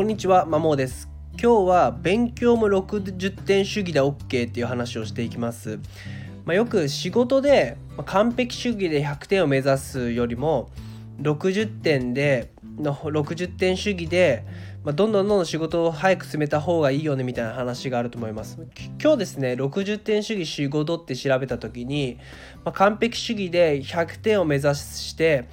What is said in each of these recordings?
こんにちは、まもです。今日は勉強も60点主義で OK っていう話をしていきます。まあ、よく仕事で完璧主義で100点を目指すよりも60点での60点主義で、まあ、どんどんどんどん仕事を早く進めた方がいいよねみたいな話があると思います。今日ですね60点主義仕事って調べた時に、まあ、完璧主義で100点を目指して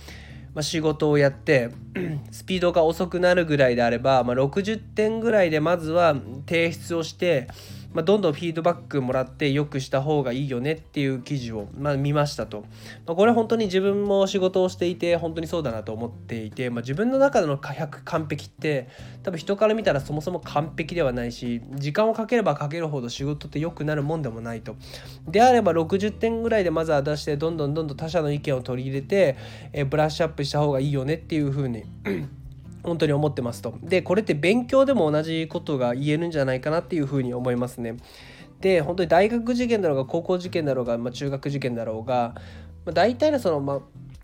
まあ、仕事をやって スピードが遅くなるぐらいであれば、まあ、60点ぐらいでまずは提出をしてまあ、どんどんフィードバックもらって良くした方がいいよねっていう記事を、まあ、見ましたと、まあ、これは本当に自分も仕事をしていて本当にそうだなと思っていて、まあ、自分の中での100完璧って多分人から見たらそもそも完璧ではないし時間をかければかけるほど仕事って良くなるもんでもないと。であれば60点ぐらいでまずは出してどんどんどんどん他者の意見を取り入れて、えブラッシュアップした方がいいよねっていうふうに本当に思ってますと。でこれって勉強でも同じことが言えるんじゃないかなっていうふうに思いますね。で本当に大学受験だろうが高校受験だろうが、まあ、中学受験だろうが、まあ、大体のその、まあ、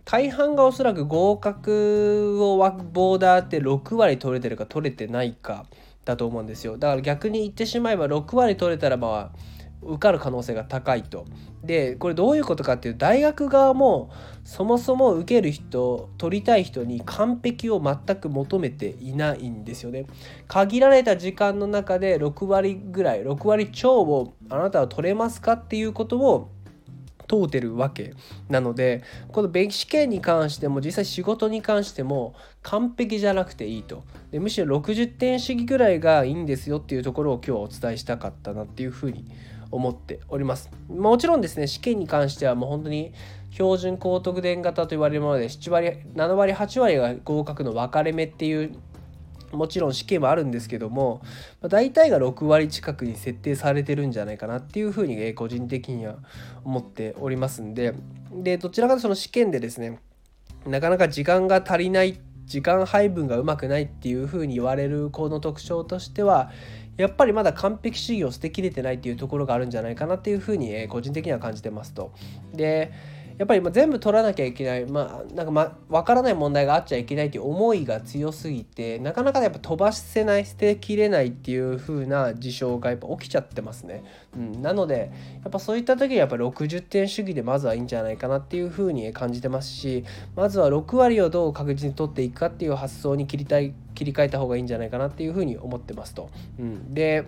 大半がおそらく合格をボーダーって6割取れてるか取れてないかだと思うんですよだから逆に言ってしまえば6割取れたらまあ受かる可能性が高いと。でこれどういうことかっていう大学側もそもそも受ける人取りたい人に完璧を全く求めていないんですよね。限られた時間の中で6割ぐらい6割超をあなたは取れますかっていうことを問うてるわけなのでこの弁試験に関しても実際仕事に関しても完璧じゃなくていいとでむしろ60点主義ぐらいがいいんですよっていうところを今日はお伝えしたかったなっていうふうに思います思っております。もちろんですね、試験に関してはもう本当に標準高得点型と言われるもので、7割、7割、8割が合格の分かれ目っていうもちろん試験もあるんですけども、大体が6割近くに設定されてるんじゃないかなっていうふうに、個人的には思っておりますんででどちらかとその試験でですねなかなか時間が足りない時間配分がうまくないっていうふうに言われる子の特徴としてはやっぱりまだ完璧主義を捨てきれてないっていうところがあるんじゃないかなっていうふうに、え個人的には感じてますと。でやっぱり全部取らなきゃいけないまあなんかま分からない問題があっちゃいけないっていう思いが強すぎてなかなかやっぱ飛ばせない捨てきれないっていう風な事象がやっぱ起きちゃってますね。うん、なのでやっぱそういった時にやっぱ60点主義でまずはいいんじゃないかなっていう風に感じてますしまずは6割をどう確実に取っていくかっていう発想に切りたい切り替えた方がいいんじゃないかなっていう風に思ってますと。うん、で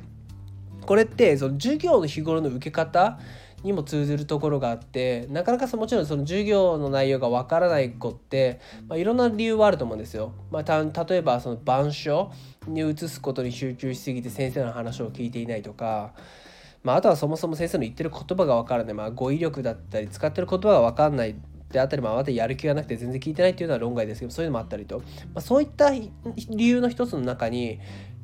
これってその授業の日頃の受け方にも通ずるところがあってなかなかもちろんその授業の内容がわからない子って、まあ、いろんな理由はあると思うんですよ。まあ、例えばその板書に移すことに集中しすぎて先生の話を聞いていないとか。まあ、あとはそもそも先生の言ってる言葉が分からない、まあ、語彙力だったり使ってる言葉が分かんないであったり、まあ、またやる気がなくて全然聞いてないっていうのは論外ですけどそういうのもあったりと、まあ、そういった理由の一つの中に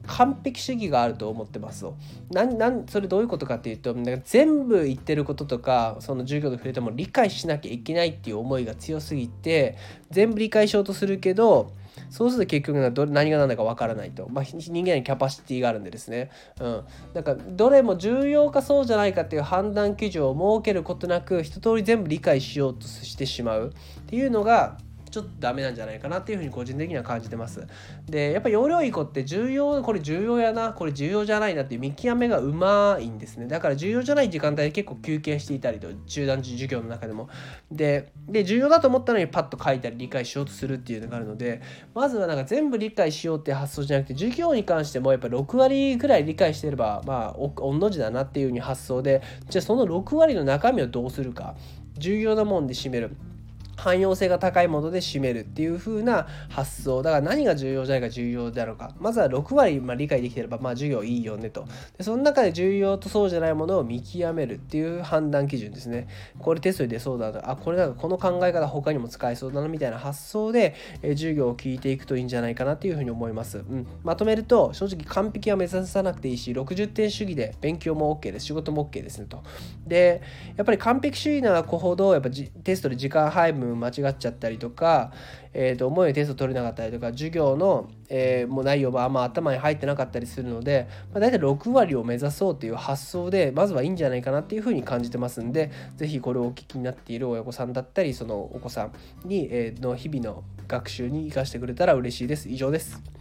完璧主義があると思ってますなんなんそれどういうことかっていうと全部言ってることとかその授業で触れても理解しなきゃいけないっていう思いが強すぎて全部理解しようとするけどそうすると結局ど何が何だかわからないと、まあ、人間にキャパシティがあるんでですね、うん、なんかどれも重要かそうじゃないかっていう判断基準を設けることなく一通り全部理解しようとしてしまうっていうのがちょっとダメなんじゃないかなっていうふうに個人的には感じてます。でやっぱ容量いい子って重要これ重要やなこれ重要じゃないなっていう見極めがうまいんですね。だから重要じゃない時間帯で結構休憩していたりと中断授業の中でも。でで重要だと思ったのにパッと書いたり理解しようとするっていうのがあるのでまずはなんか全部理解しようっていう発想じゃなくて授業に関してもやっぱ6割ぐらい理解してればまあ御の字だなっていうふうに発想でじゃあその6割の中身をどうするか。重要なもんで占める。汎用性が高いもので占めるっていう風な発想。だから何が重要じゃないか重要であるか。まずは6割、ま、理解できてればまあ授業いいよねと。でその中で重要とそうじゃないものを見極めるっていう判断基準ですね。これテストに出そうだなあこれなんかこの考え方他にも使えそうだなみたいな発想で、え授業を聞いていくといいんじゃないかなっていうふうに思います、うん、まとめると正直完璧は目指さなくていいし60点主義で勉強も OK です。仕事も OK ですねと。でやっぱり完璧主義な子ほどやっぱテストで時間配分間違っちゃったりとか、えー、と思うようにテスト取れなかったりとか授業の、えー、もう内容もあんま頭に入ってなかったりするので、まあ、大体6割を目指そうという発想でまずはいいんじゃないかなっていうふうに感じてますんで是非これをお聞きになっている親御さんだったりそのお子さんに、えー、の日々の学習に生かしてくれたら嬉しいです。以上です。